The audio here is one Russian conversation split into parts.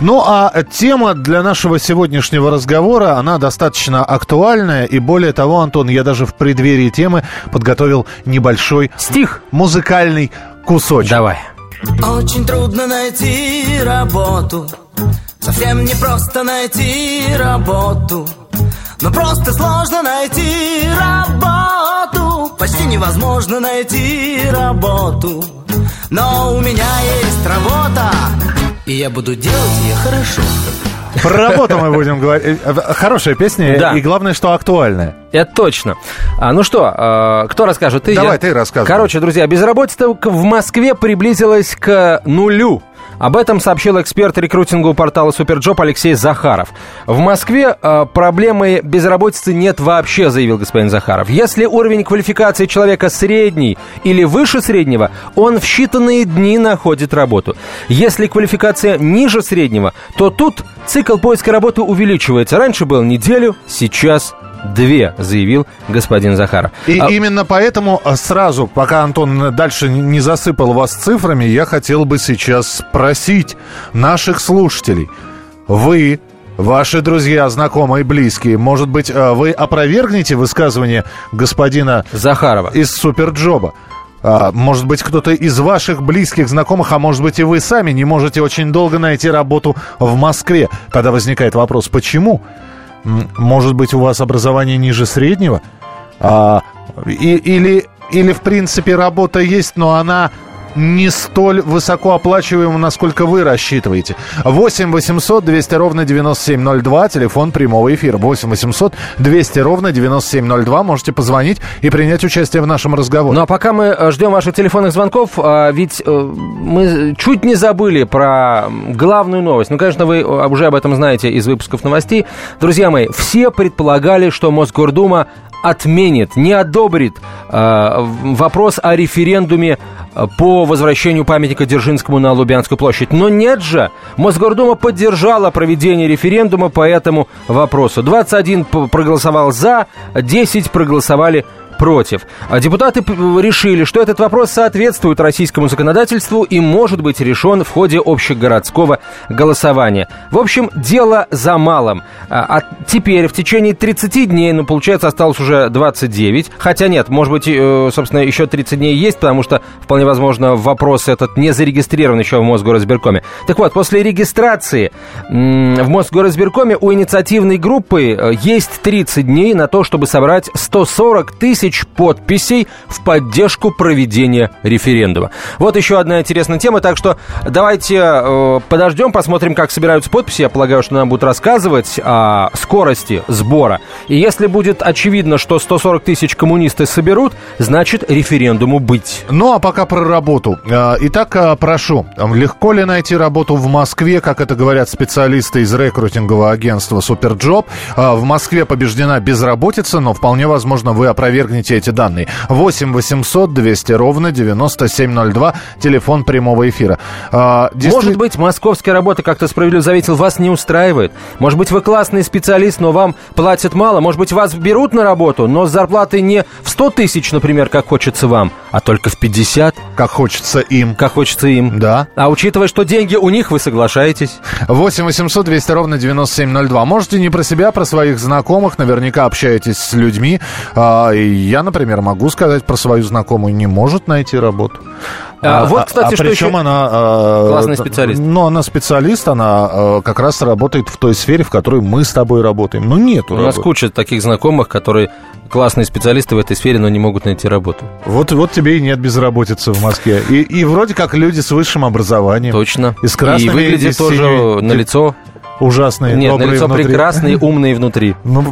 Ну, а тема для нашего сегодняшнего разговора, она достаточно актуальная. И более того, Антон, я даже в преддверии темы подготовил небольшой Стих. музыкальный кусочек. Давай. Очень трудно найти работу Совсем не просто найти работу Но просто сложно найти работу Почти невозможно найти работу Но у меня есть работа И я буду делать ее хорошо Про работу мы будем говорить. Э, Хорошая песня, Да. и главное, что актуальная. Это точно. А, ну что, а, кто расскажет? Ты, Давай, я? ты рассказывай. Короче, друзья, безработица в Москве приблизилась к нулю. Об этом сообщил эксперт рекрутингового портала Superjob Алексей Захаров. В Москве э, проблемы безработицы нет вообще, заявил господин Захаров. Если уровень квалификации человека средний или выше среднего, он в считанные дни находит работу. Если квалификация ниже среднего, то тут цикл поиска работы увеличивается. Раньше был неделю, сейчас две, заявил господин Захаров. И А- именно поэтому а, сразу, пока Антон дальше не засыпал вас цифрами, я хотел бы сейчас спросить наших слушателей. Вы, ваши друзья, знакомые, близкие, может быть, а, вы опровергнете высказывание господина Захарова. из Суперджоба? А, может быть, кто-то из ваших близких знакомых, а может быть и вы сами не можете очень долго найти работу в Москве. Тогда возникает вопрос, почему? Может быть, у вас образование ниже среднего? А, и- или, или, в принципе, работа есть, но она не столь высокооплачиваема, насколько вы рассчитываете. 8 800 200 ровно 9702, телефон прямого эфира. 8 800 200 ровно 9702. Можете позвонить и принять участие в нашем разговоре. Ну а пока мы э, ждем ваших телефонных звонков, а, ведь э, мы чуть не забыли про главную новость. Ну, конечно, вы э, уже об этом знаете из выпусков новостей. Друзья мои, все предполагали, что Мосгордума отменит, не одобрит э, вопрос о референдуме э, по возвращению памятника Дзержинскому на Лубянскую площадь. Но нет же! Мосгордума поддержала проведение референдума по этому вопросу. 21 п- проголосовал за, 10 проголосовали против. А депутаты п- решили, что этот вопрос соответствует российскому законодательству и может быть решен в ходе общегородского голосования. В общем, дело за малым. А а теперь в течение 30 дней, ну, получается, осталось уже 29. Хотя нет, может быть, э, собственно, еще 30 дней есть, потому что, вполне возможно, вопрос этот не зарегистрирован еще в Мосгоризбиркоме. Так вот, после регистрации в Мосгоризбиркоме у инициативной группы э, есть 30 дней на то, чтобы собрать 140 тысяч подписей в поддержку проведения референдума. Вот еще одна интересная тема, так что давайте э, подождем, посмотрим, как собираются подписи. Я полагаю, что нам будут рассказывать о скорости сбора. И если будет очевидно, что 140 тысяч коммунисты соберут, значит референдуму быть. Ну, а пока про работу. Э, Итак, э, прошу, легко ли найти работу в Москве, как это говорят специалисты из рекрутингового агентства Superjob? Э, В Москве побеждена безработица, но вполне возможно вы опровергнете эти данные. 8 800 200 ровно 9702, телефон прямого эфира. Э, действи- Может быть, московская работа, как ты справедливо заметил, вас не устраивает. Может быть, вы классный специалист, но вам платят мало. Может быть, вас берут на работу, но с зарплатой не в 100 тысяч, например, как хочется вам, а только в 50, Как хочется им. как хочется им. Да. А учитывая, что деньги у них, вы соглашаетесь. 8 800 200 ровно 9702. Можете не про себя, а про своих знакомых. Наверняка общаетесь с людьми. А, и я, например, могу сказать про свою знакомую, не может найти работу. А, вот, кстати, что причем еще- она... а, Классный специалист. Ну, она специалист, она а, как раз работает в той сфере, в которой мы с тобой работаем. Ну, нету У нас работы. куча таких знакомых, которые классные специалисты в этой сфере, но не могут найти работу. Вот, вот тебе и нет безработицы в Москве. И, и вроде как люди с высшим образованием. Точно. И с красными, И выглядит и тоже синими. на лицо. Ужасные, Нет, на добрые лицо внутри. прекрасные, умные внутри. Ну,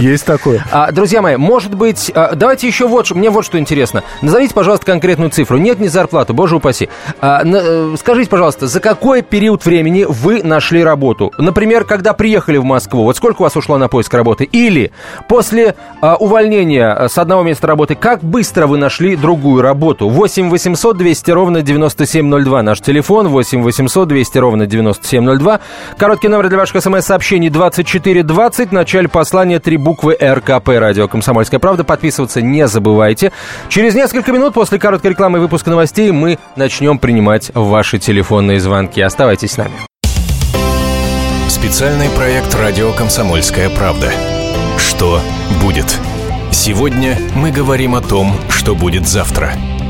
есть такое. А, друзья мои, может быть, а, давайте еще вот, что- мне вот что интересно. Назовите, пожалуйста, конкретную цифру. Нет, не зарплату, боже упаси. А, на- э, скажите, пожалуйста, за какой период времени вы нашли работу? Например, когда приехали в Москву, вот сколько у вас ушло на поиск работы? Или после а, увольнения с одного места работы, как быстро вы нашли другую работу? 8 800 200 ровно 9702. Наш телефон 8 800 200 ровно 9702. Короткий номер для ваших смс-сообщений 2420. В начале послания три буквы РКП. Радио «Комсомольская правда». Подписываться не забывайте. Через несколько минут после короткой рекламы и выпуска новостей мы начнем принимать ваши телефонные звонки. Оставайтесь с нами. Специальный проект «Радио Комсомольская правда». Что будет? Сегодня мы говорим о том, что будет завтра.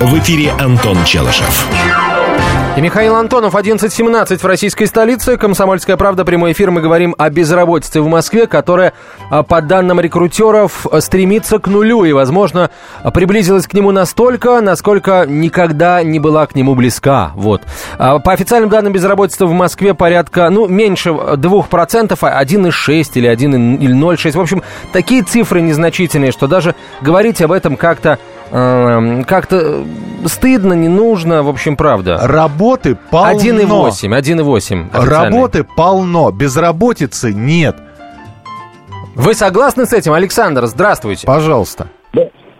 В эфире Антон Челышев. И Михаил Антонов, 11.17 в российской столице. Комсомольская правда, прямой эфир. Мы говорим о безработице в Москве, которая, а, по данным рекрутеров, стремится к нулю и, возможно, приблизилась к нему настолько, насколько никогда не была к нему близка. Вот. А, по официальным данным, безработица в Москве порядка, ну, меньше 2%, 1,6 или 1,06. В общем, такие цифры незначительные, что даже говорить об этом как-то как-то стыдно, не нужно, в общем, правда. Работы полно. 1,8, 1,8. Работы полно, безработицы нет. Вы согласны с этим, Александр? Здравствуйте. Пожалуйста.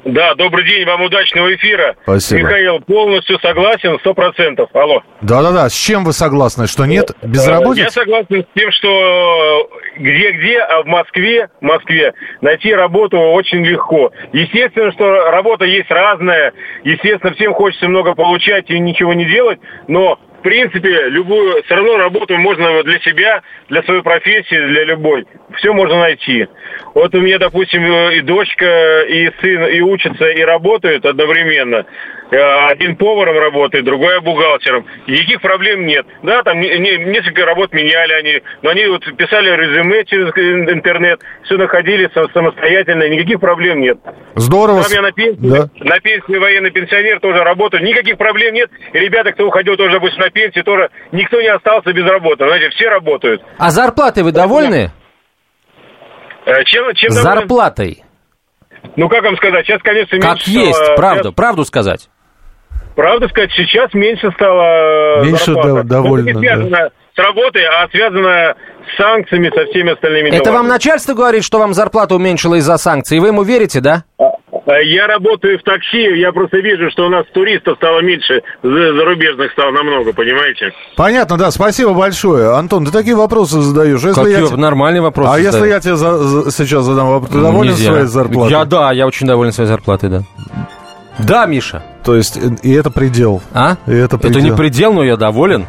Да, добрый день, вам удачного эфира. Спасибо. Михаил, полностью согласен, сто процентов. Алло. Да-да-да, с чем вы согласны? Что нет безработицы? Я согласен с тем, что где-где, а в Москве, в Москве найти работу очень легко. Естественно, что работа есть разная. Естественно, всем хочется много получать и ничего не делать, но в принципе, любую, все равно работу можно для себя, для своей профессии, для любой. Все можно найти. Вот у меня, допустим, и дочка, и сын, и учатся, и работают одновременно. Э, один поваром работает, другой бухгалтером. Никаких проблем нет. Да, там не, не, несколько работ меняли они, но они вот писали резюме через интернет, все находили самостоятельно, никаких проблем нет. Здорово. Там я на пенсии, да. на пенсии военный пенсионер тоже работаю, никаких проблем нет. И ребята, кто уходил тоже, допустим, на пенсию, тоже никто не остался без работы. Знаете, все работают. А зарплатой вы довольны? Э, чем, чем Зарплатой. Ну, как вам сказать, сейчас, конечно, Как есть, стало... правду, правду сказать. Правда сказать, сейчас меньше стало Меньше зарплата. довольно, ну, не связано да. с работой, а связано с санкциями, со всеми остальными Это вам начальство говорит, что вам зарплата уменьшила из-за санкций, и вы ему верите, да? А, а, я работаю в такси, я просто вижу, что у нас туристов стало меньше, зарубежных стало намного, понимаете? Понятно, да, спасибо большое. Антон, ты такие вопросы задаешь. Если Какие я... нормальные вопросы А задаю. если я тебе за, сейчас задам вопрос, ты доволен Нельзя. своей зарплатой? Я, да, я очень доволен своей зарплатой, да. Да, Миша. То есть, и это предел. А? И это, предел. это не предел, но я доволен.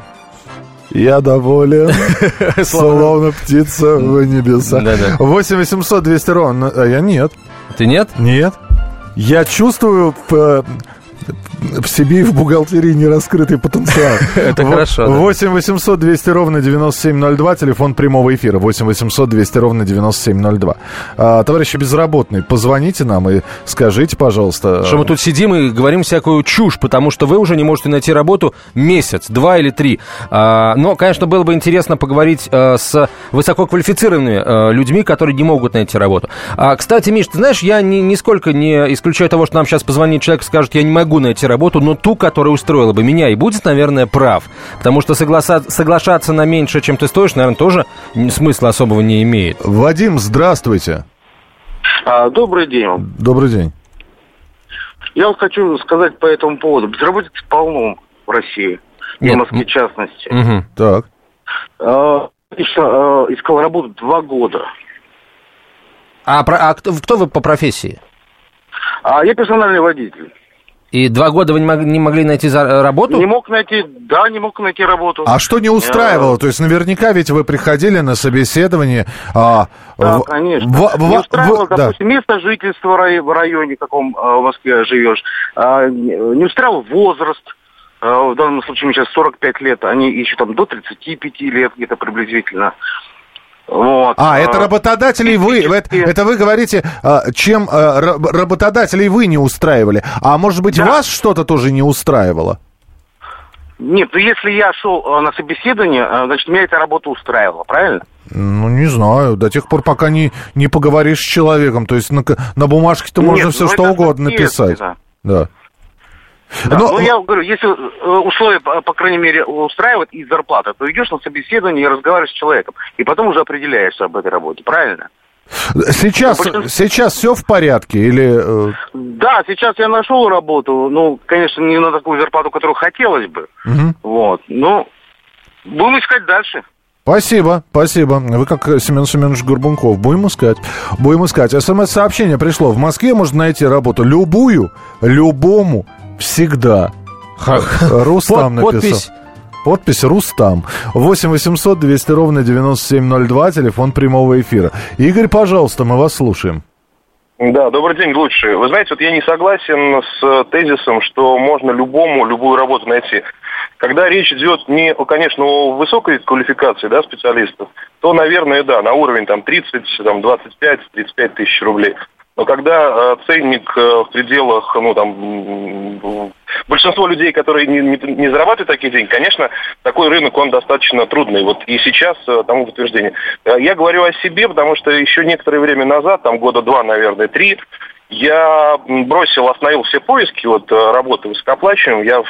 Я доволен, словно птица в небесах. 8 800 200 ровно. А я нет. Ты нет? Нет. Я чувствую в себе и в бухгалтерии не раскрытый потенциал. Это хорошо. 8 800 200 ровно 9702, телефон прямого эфира. 8 800 200 ровно 9702. А, товарищи безработные, позвоните нам и скажите, пожалуйста. Что мы тут сидим и говорим всякую чушь, потому что вы уже не можете найти работу месяц, два или три. А, но, конечно, было бы интересно поговорить а, с высококвалифицированными а, людьми, которые не могут найти работу. А, кстати, Миш, ты знаешь, я ни, нисколько не исключаю того, что нам сейчас позвонит человек и скажет, я не могу найти работу, но ту, которая устроила бы меня, и будет, наверное, прав. Потому что согласа... соглашаться на меньше, чем ты стоишь, наверное, тоже смысла особого не имеет. Вадим, здравствуйте. А, добрый день. Добрый день. Я вот хочу сказать по этому поводу. Безработицы полно в России. Нет. В Москве в частности. Угу. Так. А, а, искал работу два года. А, про, а кто, кто вы по профессии? А я персональный водитель. И два года вы не могли, найти э, работу? Не мог найти, да, не мог найти работу. А что не устраивало? То есть наверняка ведь вы приходили на собеседование. А, да, в, конечно. В, не устраивало, в, допустим, да. место жительства в районе, в каком а, в Москве живешь. А, не устраивал возраст. А, в данном случае мне сейчас 45 лет, они ищут там до 35 лет где-то приблизительно. Вот. А, это работодателей вы, это, это вы говорите, а, чем а, работодателей вы не устраивали. А может быть, да. вас что-то тоже не устраивало? Нет, ну если я шел на собеседование, значит, меня эта работа устраивала, правильно? Ну, не знаю, до тех пор, пока не, не поговоришь с человеком. То есть на, на бумажке-то можно все ну, что угодно написать. Да. Да, Но... Ну, я говорю, если э, условия, по крайней мере, устраивают и зарплата, то идешь на собеседование и разговариваешь с человеком. И потом уже определяешься об этой работе, правильно? Сейчас, ну, сейчас все в порядке или... Э? Да, сейчас я нашел работу. Ну, конечно, не на такую зарплату, которую хотелось бы. Угу. Вот. Ну, будем искать дальше. Спасибо, спасибо. Вы как Семен Семенович Горбунков. Будем искать. Будем искать. СМС-сообщение пришло. В Москве можно найти работу любую, любому, всегда. Рустам написал. Подпись. Подпись Рустам. 8 800 200 ровно 9702, телефон прямого эфира. Игорь, пожалуйста, мы вас слушаем. Да, добрый день, лучший. Вы знаете, вот я не согласен с тезисом, что можно любому любую работу найти. Когда речь идет не, конечно, о высокой квалификации да, специалистов, то, наверное, да, на уровень там, 30, там, 25, 35 тысяч рублей. Но когда э, ценник э, в пределах, ну там, большинство людей, которые не, не, не зарабатывают такие деньги, конечно, такой рынок, он достаточно трудный. Вот и сейчас э, тому подтверждение. Я говорю о себе, потому что еще некоторое время назад, там года два, наверное, три, я бросил, остановил все поиски вот, работы высокооплачиваемой. Я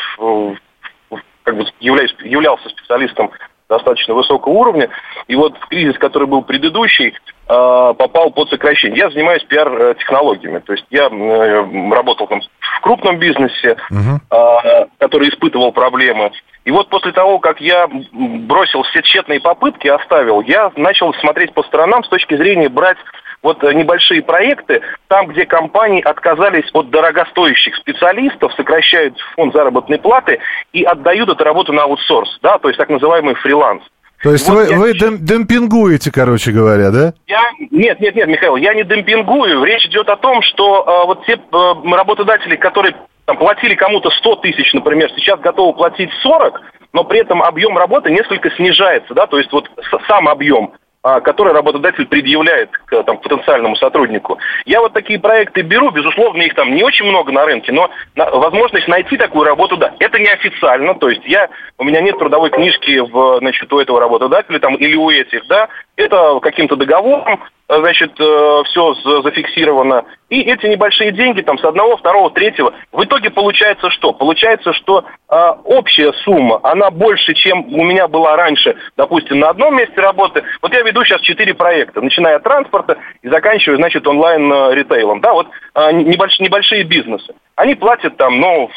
как бы являюсь, являлся специалистом достаточно высокого уровня. И вот в кризис, который был предыдущий, попал под сокращение. Я занимаюсь пиар-технологиями. То есть я э, работал там в крупном бизнесе, uh-huh. который испытывал проблемы. И вот после того, как я бросил все тщетные попытки, оставил, я начал смотреть по сторонам с точки зрения брать вот э, небольшие проекты, там, где компании отказались от дорогостоящих специалистов, сокращают фонд заработной платы и отдают эту работу на аутсорс, да, то есть так называемый фриланс. То есть вот вы, я... вы демпингуете, короче говоря, да? Я... Нет, нет, нет, Михаил, я не демпингую. Речь идет о том, что э, вот те э, работодатели, которые там, платили кому-то 100 тысяч, например, сейчас готовы платить 40, но при этом объем работы несколько снижается, да, то есть вот сам объем. А, который работодатель предъявляет к там, потенциальному сотруднику. Я вот такие проекты беру, безусловно, их там не очень много на рынке, но на, возможность найти такую работу, да. Это неофициально, то есть я, у меня нет трудовой книжки в, значит, у этого работодателя там, или у этих, да, это каким-то договором, значит, э, все зафиксировано. И эти небольшие деньги, там, с одного, второго, третьего, в итоге получается что? Получается, что э, общая сумма, она больше, чем у меня была раньше, допустим, на одном месте работы. Вот я веду сейчас четыре проекта, начиная от транспорта и заканчивая, значит, онлайн-ритейлом. Да, вот э, небольш, небольшие бизнесы. Они платят там, ну,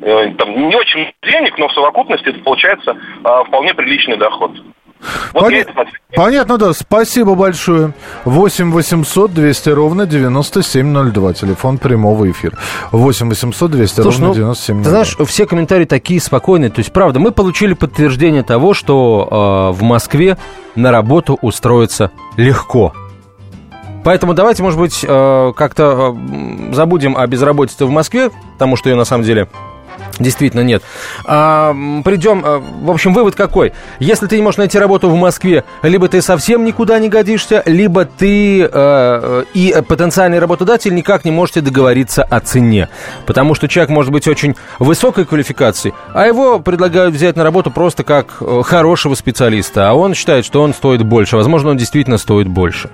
э, там, не очень денег, но в совокупности это получается э, вполне приличный доход. Вот Пон... Понятно, да. Спасибо большое. 8 800 200 ровно 9702. Телефон прямого эфира. 8 800 200 Слушай, ровно 9702. Ну, ты знаешь, все комментарии такие спокойные. То есть, правда, мы получили подтверждение того, что э, в Москве на работу устроиться легко. Поэтому давайте, может быть, э, как-то э, забудем о безработице в Москве, потому что ее на самом деле Действительно, нет. А, придем, а, в общем, вывод какой? Если ты не можешь найти работу в Москве, либо ты совсем никуда не годишься, либо ты э, и потенциальный работодатель никак не можете договориться о цене. Потому что человек может быть очень высокой квалификации, а его предлагают взять на работу просто как э, хорошего специалиста, а он считает, что он стоит больше. Возможно, он действительно стоит больше.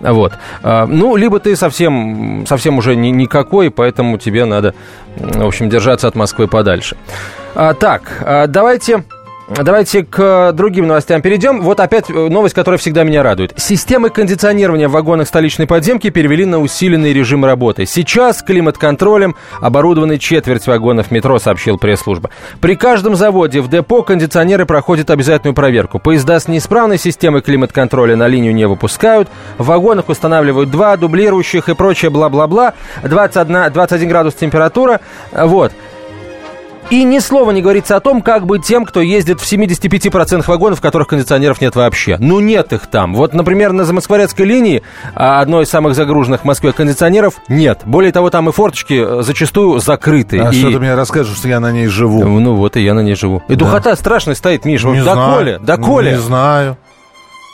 Вот. А, ну, либо ты совсем, совсем уже ни, никакой, поэтому тебе надо, в общем, держаться от Москвы подальше. А, так, а, давайте Давайте к другим новостям перейдем. Вот опять э, новость, которая всегда меня радует. Системы кондиционирования в вагонах столичной подземки перевели на усиленный режим работы. Сейчас климат-контролем оборудованы четверть вагонов метро, сообщил пресс-служба. При каждом заводе в депо кондиционеры проходят обязательную проверку. Поезда с неисправной системой климат-контроля на линию не выпускают. В вагонах устанавливают два дублирующих и прочее бла-бла-бла. 21, 21 градус температура. Вот. И ни слова не говорится о том, как быть тем, кто ездит в 75% вагонов, в которых кондиционеров нет вообще. Ну, нет их там. Вот, например, на Замоскворецкой линии, а, одной из самых загруженных в Москве кондиционеров, нет. Более того, там и форточки э, зачастую закрыты. А и... что ты мне расскажешь, что я на ней живу? Ну, вот и я на ней живу. И да. духота страшная стоит, Миша. Не вот доколе, доколе. Не знаю.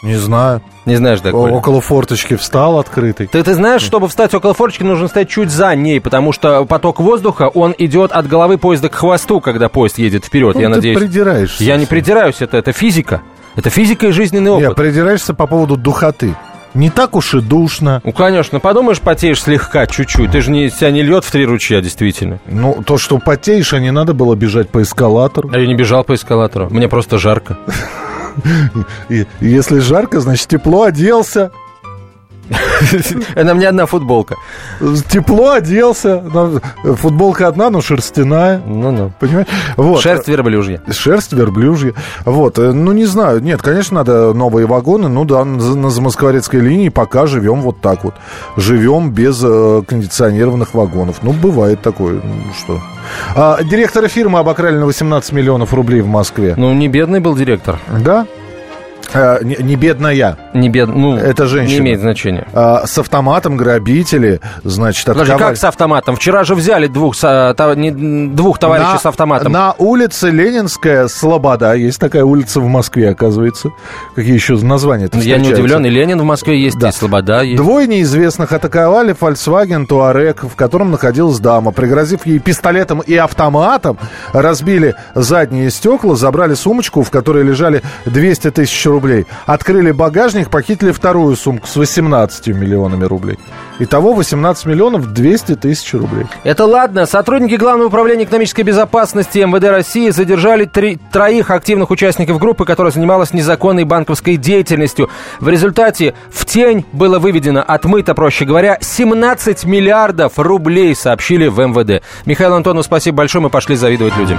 Не знаю. Не знаешь, да, Коля? Около форточки встал открытый. Ты, ты знаешь, чтобы встать около форточки, нужно стоять чуть за ней, потому что поток воздуха, он идет от головы поезда к хвосту, когда поезд едет вперед, ну, я ты надеюсь. придираешься. Я не придираюсь, это, это физика. Это физика и жизненный опыт. Я придираешься по поводу духоты. не так уж и душно. Ну, конечно, подумаешь, потеешь слегка, чуть-чуть. Ты же не, тебя не льет в три ручья, действительно. Ну, то, что потеешь, а не надо было бежать по эскалатору. А я не бежал по эскалатору, мне просто жарко. Если жарко, значит тепло оделся. На мне одна футболка. Тепло оделся. Футболка одна, но шерстяная. Ну-ну. Понимаешь? Вот. Шерсть верблюжья. Шерсть верблюжья. Вот. Э, ну, не знаю. Нет, конечно, надо новые вагоны. Ну да, на Замоскворецкой линии пока живем вот так вот. Живем без э, кондиционированных вагонов. Ну, бывает такое. Ну, что? А, директора фирмы обокрали на 18 миллионов рублей в Москве. Ну, не бедный был директор. Да? А, не, не бедная. Не бед... ну, это женщина. Не имеет значения. А, с автоматом грабители, значит, Подожди, отковали... как с автоматом? Вчера же взяли двух, со, та, не, двух товарищей на, с автоматом. На улице Ленинская, Слобода. Есть такая улица в Москве, оказывается. Какие еще названия Я не удивлен. И Ленин в Москве есть, да. и Слобода есть. Двое неизвестных атаковали Volkswagen Touareg, в котором находилась дама. Пригрозив ей пистолетом и автоматом, разбили задние стекла, забрали сумочку, в которой лежали 200 тысяч рублей рублей. Открыли багажник, похитили вторую сумку с 18 миллионами рублей. Итого 18 миллионов 200 тысяч рублей. Это ладно. Сотрудники Главного управления экономической безопасности МВД России задержали три, троих активных участников группы, которая занималась незаконной банковской деятельностью. В результате в тень было выведено, отмыто, проще говоря, 17 миллиардов рублей, сообщили в МВД. Михаил Антонов, спасибо большое, мы пошли завидовать людям.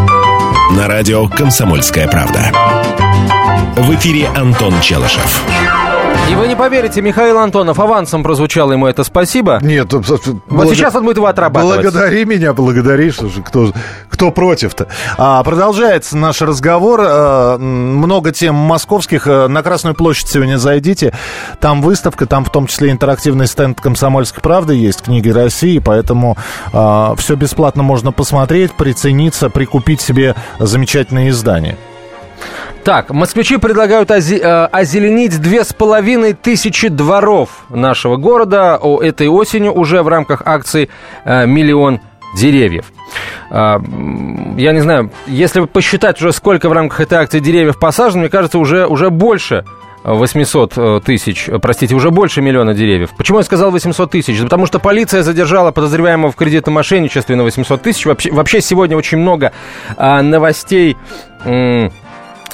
На радио «Комсомольская правда». В эфире Антон Челышев. И вы не поверите, Михаил Антонов авансом прозвучало ему это спасибо. Нет, вот благ... сейчас он будет его отрабатывать. Благодари меня, благодари, что же, кто, кто против-то. А, продолжается наш разговор. А, много тем московских. А, на Красную площадь сегодня зайдите. Там выставка, там в том числе интерактивный стенд «Комсомольской правды» есть, книги России, поэтому а, все бесплатно можно посмотреть, прицениться, прикупить себе замечательные издания. Так, москвичи предлагают э, озеленить две с половиной тысячи дворов нашего города о, этой осенью уже в рамках акции э, «Миллион деревьев». Э, я не знаю, если посчитать уже сколько в рамках этой акции деревьев посажено, мне кажется, уже, уже больше 800 э, тысяч, простите, уже больше миллиона деревьев. Почему я сказал 800 тысяч? Потому что полиция задержала подозреваемого в кредитном мошенничестве на 800 тысяч. Вообще, вообще сегодня очень много а, новостей...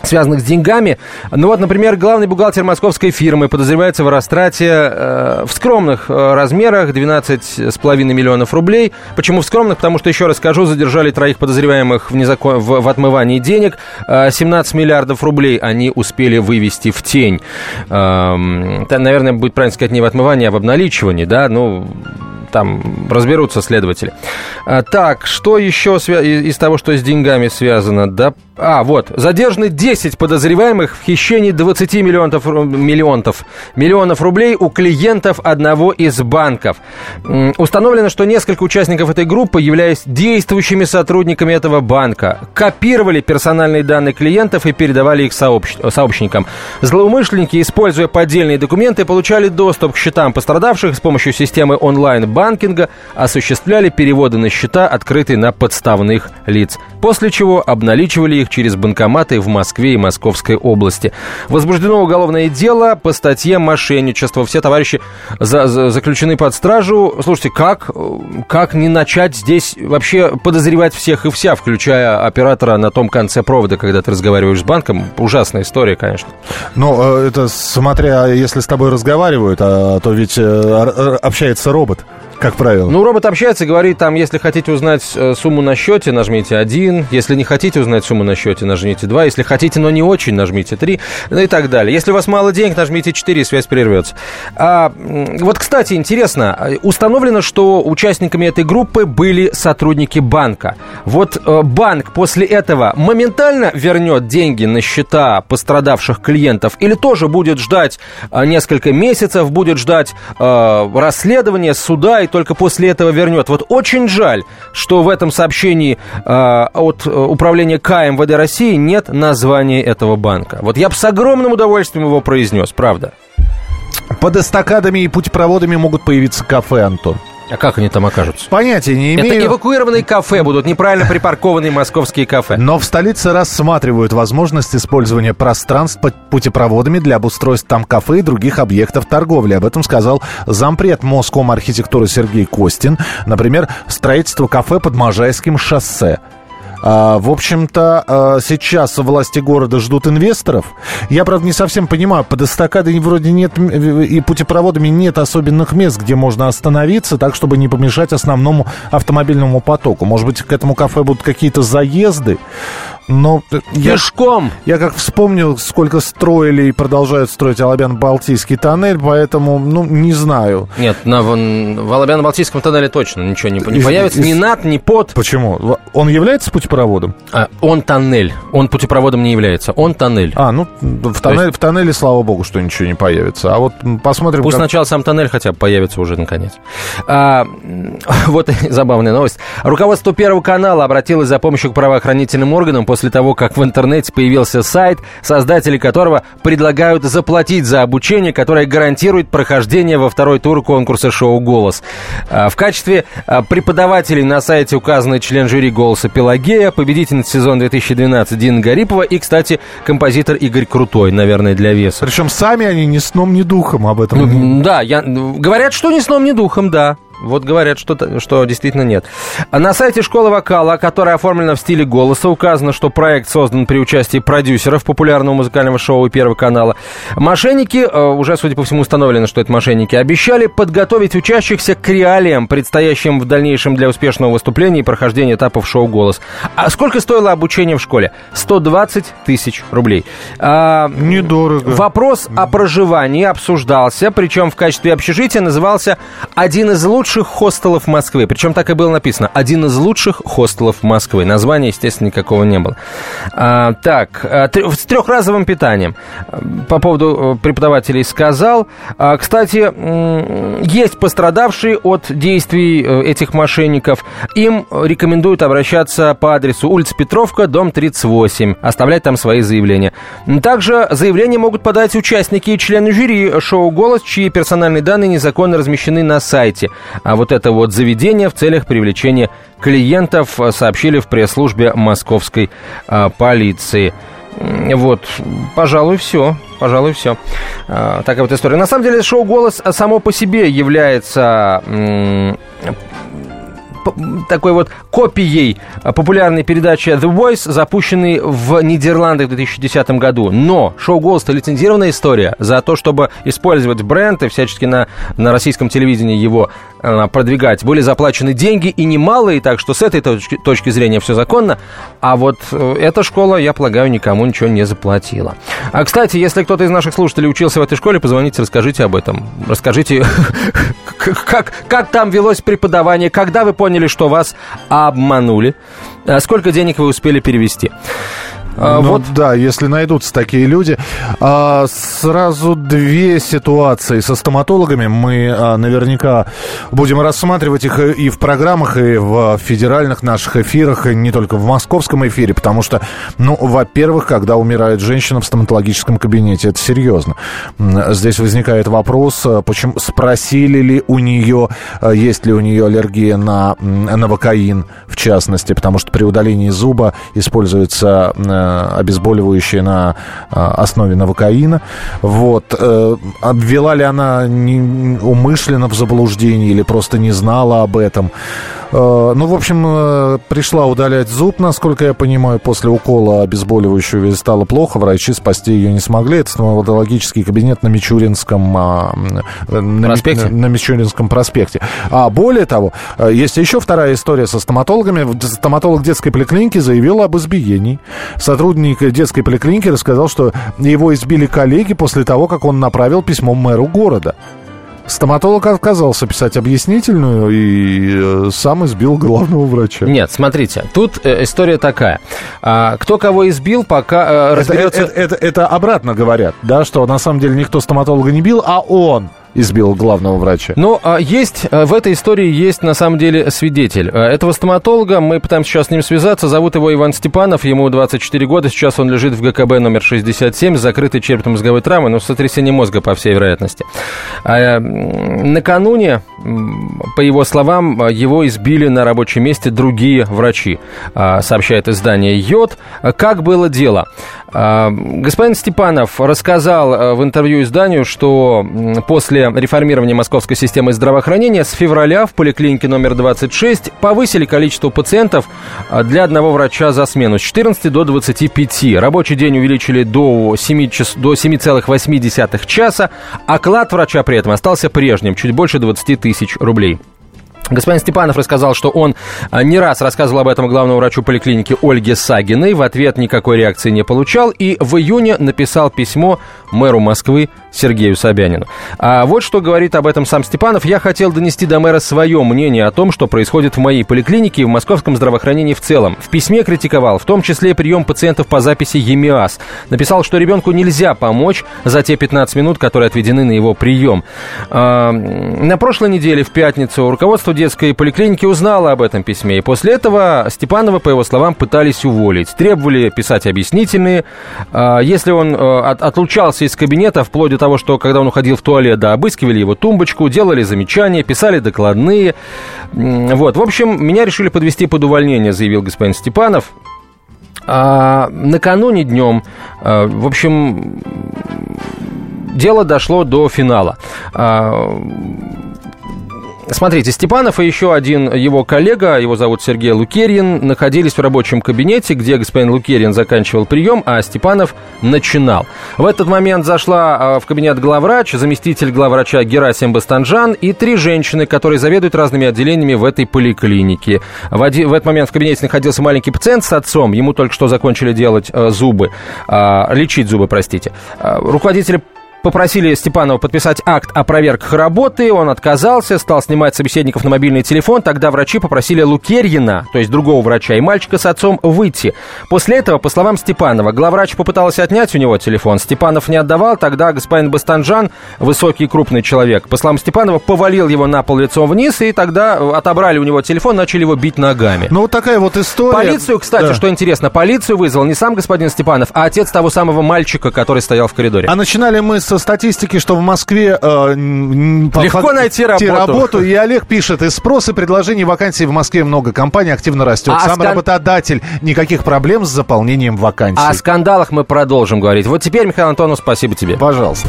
Связанных с деньгами. Ну вот, например, главный бухгалтер московской фирмы подозревается в растрате э, в скромных э, размерах 12,5 миллионов рублей. Почему в скромных? Потому что, еще раз скажу, задержали троих подозреваемых в, незакон... в, в отмывании денег. Э, 17 миллиардов рублей они успели вывести в тень. Э, наверное, будет правильно сказать не в отмывании, а в обналичивании, да, ну там разберутся следователи. А, так, что еще из того, что с деньгами связано? Да, а, вот, задержаны 10 подозреваемых в хищении 20 миллионов, миллионов, миллионов рублей у клиентов одного из банков. Установлено, что несколько участников этой группы, являясь действующими сотрудниками этого банка, копировали персональные данные клиентов и передавали их сообщ... сообщникам. Злоумышленники, используя поддельные документы, получали доступ к счетам пострадавших с помощью системы онлайн-банкинга, осуществляли переводы на счета, открытые на подставных лиц, после чего обналичивали их их через банкоматы в Москве и Московской области. Возбуждено уголовное дело по статье мошенничество. Все товарищи за, за, заключены под стражу. Слушайте, как, как не начать здесь вообще подозревать всех и вся, включая оператора на том конце провода, когда ты разговариваешь с банком? Ужасная история, конечно. Ну, э, это смотря, если с тобой разговаривают, а то ведь э, общается робот. Как правило. Ну, робот общается и говорит, там, если хотите узнать э, сумму на счете, нажмите 1. Если не хотите узнать сумму на счете, нажмите 2. Если хотите, но не очень, нажмите 3. Ну и так далее. Если у вас мало денег, нажмите 4, и связь прервется. А, вот, кстати, интересно, установлено, что участниками этой группы были сотрудники банка. Вот э, банк после этого моментально вернет деньги на счета пострадавших клиентов или тоже будет ждать э, несколько месяцев, будет ждать э, расследования суда и только после этого вернет. Вот очень жаль, что в этом сообщении э, от управления К МВД России нет названия этого банка. Вот я бы с огромным удовольствием его произнес, правда. Под эстакадами и путепроводами могут появиться кафе, Антон. А как они там окажутся? Понятия не имею. Это эвакуированные кафе будут, неправильно припаркованные московские кафе. Но в столице рассматривают возможность использования пространств под путепроводами для обустройства там кафе и других объектов торговли. Об этом сказал зампред Моском архитектуры Сергей Костин. Например, строительство кафе под Можайским шоссе. А, в общем-то, а, сейчас власти города ждут инвесторов. Я, правда, не совсем понимаю, под эстакадой вроде нет и путепроводами нет особенных мест, где можно остановиться, так, чтобы не помешать основному автомобильному потоку. Может быть, к этому кафе будут какие-то заезды. Но я, Пешком! Я как вспомнил, сколько строили и продолжают строить Алабян-Балтийский тоннель, поэтому, ну, не знаю. Нет, на, в Алабян-Балтийском тоннеле точно ничего не, не появится, из, ни над, ни под. Почему? Он является путепроводом? А, он тоннель. Он путепроводом не является. Он тоннель. А, ну, в, тоннель, есть... в тоннеле, слава богу, что ничего не появится. А вот посмотрим... Пусть как... сначала сам тоннель хотя бы появится уже наконец. А, вот забавная новость. Руководство Первого канала обратилось за помощью к правоохранительным органам после после того, как в интернете появился сайт, создатели которого предлагают заплатить за обучение, которое гарантирует прохождение во второй тур конкурса шоу «Голос». А, в качестве а, преподавателей на сайте указаны член жюри «Голоса» Пелагея, победительница сезона 2012 Дина Гарипова и, кстати, композитор Игорь Крутой, наверное, для веса. Причем сами они ни сном, ни духом об этом. Да, я, говорят, что ни сном, ни духом, да. Вот говорят, что, что действительно нет. На сайте школы вокала, которая оформлена в стиле голоса, указано, что проект создан при участии продюсеров популярного музыкального шоу и Первого канала. Мошенники, э, уже, судя по всему, установлено, что это мошенники, обещали подготовить учащихся к реалиям, предстоящим в дальнейшем для успешного выступления и прохождения этапов шоу «Голос». А сколько стоило обучение в школе? 120 тысяч рублей. А, Недорого. Вопрос о проживании обсуждался, причем в качестве общежития назывался один из лучших лучших хостелов Москвы. Причем так и было написано. Один из лучших хостелов Москвы. Названия, естественно, никакого не было. А, так, а, с трехразовым питанием. По поводу э, преподавателей сказал. А, кстати, есть пострадавшие от действий э, этих мошенников. Им рекомендуют обращаться по адресу улица Петровка, дом 38. Оставлять там свои заявления. Также заявления могут подать участники и члены жюри шоу «Голос», чьи персональные данные незаконно размещены на сайте а вот это вот заведение в целях привлечения клиентов э, сообщили в пресс-службе московской а, полиции. Вот, пожалуй, все. Пожалуй, все. А, такая вот история. На самом деле, шоу «Голос» само по себе является такой вот копией популярной передачи The Voice, запущенной в Нидерландах в 2010 году. Но шоу «Голос» — это лицензированная история за то, чтобы использовать бренд и всячески на, на российском телевидении его э, продвигать. Были заплачены деньги и немалые, так что с этой точки, точки зрения все законно. А вот э, эта школа, я полагаю, никому ничего не заплатила. А, кстати, если кто-то из наших слушателей учился в этой школе, позвоните, расскажите об этом. Расскажите, как, как там велось преподавание, когда вы поняли, что вас обманули. А сколько денег вы успели перевести? А, ну, вот. Да, если найдутся такие люди. А, сразу две ситуации со стоматологами. Мы а, наверняка будем рассматривать их и в программах, и в федеральных наших эфирах, и не только в московском эфире, потому что, ну, во-первых, когда умирает женщина в стоматологическом кабинете, это серьезно. Здесь возникает вопрос, почему спросили ли у нее, есть ли у нее аллергия на новокаин, в частности, потому что при удалении зуба используется обезболивающее на а, основе новокаина. Вот. Э, обвела ли она умышленно в заблуждение или просто не знала об этом? Э, ну, в общем, э, пришла удалять зуб, насколько я понимаю, после укола обезболивающего ей стало плохо, врачи спасти ее не смогли. Это стоматологический кабинет на Мичуринском а, на, проспекте. На, Мичуринском проспекте. А более того, э, есть еще вторая история со стоматологами. Стоматолог детской поликлиники заявил об избиении. Сотрудник детской поликлиники рассказал, что его избили коллеги после того, как он направил письмо мэру города. Стоматолог отказался писать объяснительную и э, сам избил главного врача. Нет, смотрите, тут э, история такая. А, кто кого избил, пока э, разберется... Это, это, это, это обратно говорят, да, что на самом деле никто стоматолога не бил, а он избил главного врача. Ну, а есть, э, в этой истории есть на самом деле свидетель. Э, этого стоматолога, мы пытаемся сейчас с ним связаться, зовут его Иван Степанов, ему 24 года, сейчас он лежит в ГКБ номер 67 с закрытой черепно-мозговой травмой, но сотрясение мозга, по всей вероятности. А, накануне, по его словам, его избили на рабочем месте другие врачи, а, сообщает издание «Йод». Как было дело? А, господин Степанов рассказал э, в интервью изданию, что после реформирования московской системы здравоохранения с февраля в поликлинике номер 26 повысили количество пациентов э, для одного врача за смену с 14 до 25. Рабочий день увеличили до 7 час, до 7,8 часа, оклад врача при этом остался прежним, чуть больше 20 тысяч рублей. Господин Степанов рассказал, что он а, не раз рассказывал об этом главному врачу поликлиники Ольге Сагиной. В ответ никакой реакции не получал. И в июне написал письмо мэру Москвы Сергею Собянину. А вот что говорит об этом сам Степанов. «Я хотел донести до мэра свое мнение о том, что происходит в моей поликлинике и в московском здравоохранении в целом. В письме критиковал, в том числе прием пациентов по записи ЕМИАС. Написал, что ребенку нельзя помочь за те 15 минут, которые отведены на его прием. А, на прошлой неделе, в пятницу, руководство детской поликлиники узнало об этом письме. И после этого Степанова, по его словам, пытались уволить. Требовали писать объяснительные. А, если он э, отлучался из кабинета, вплоть до того, что когда он уходил в туалет, да, обыскивали его тумбочку, делали замечания, писали докладные. Вот, в общем, меня решили подвести под увольнение, заявил господин Степанов. А накануне днем, а, в общем, дело дошло до финала. А, Смотрите, Степанов и еще один его коллега, его зовут Сергей Лукерин, находились в рабочем кабинете, где господин Лукерин заканчивал прием, а Степанов начинал. В этот момент зашла а, в кабинет главврач, заместитель главврача Герасим Бастанжан и три женщины, которые заведуют разными отделениями в этой поликлинике. В, один, в этот момент в кабинете находился маленький пациент с отцом, ему только что закончили делать э, зубы, э, лечить зубы, простите. Э, руководитель Попросили Степанова подписать акт о проверках работы, он отказался, стал снимать собеседников на мобильный телефон. Тогда врачи попросили Лукерьина, то есть другого врача, и мальчика с отцом выйти. После этого, по словам Степанова, главврач попытался отнять у него телефон. Степанов не отдавал, тогда господин Бастанжан, высокий и крупный человек, по словам Степанова, повалил его на пол лицом вниз, и тогда отобрали у него телефон, начали его бить ногами. Ну, вот такая вот история. Полицию, кстати, да. что интересно, полицию вызвал не сам господин Степанов, а отец того самого мальчика, который стоял в коридоре. А начинали мы с со статистики, что в Москве э, легко по, найти работу. работу. И Олег пишет, и спрос и предложений вакансий в Москве много. Компания активно растет. А Сам скан... работодатель. Никаких проблем с заполнением вакансий. О скандалах мы продолжим говорить. Вот теперь, Михаил Антонов, спасибо тебе. Пожалуйста.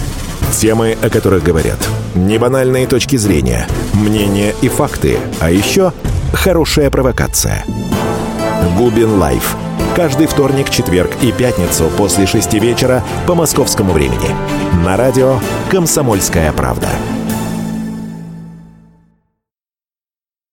Темы, о которых говорят. Небанальные точки зрения. Мнения и факты. А еще хорошая провокация. Губин Live каждый вторник, четверг и пятницу после шести вечера по московскому времени. На радио «Комсомольская правда».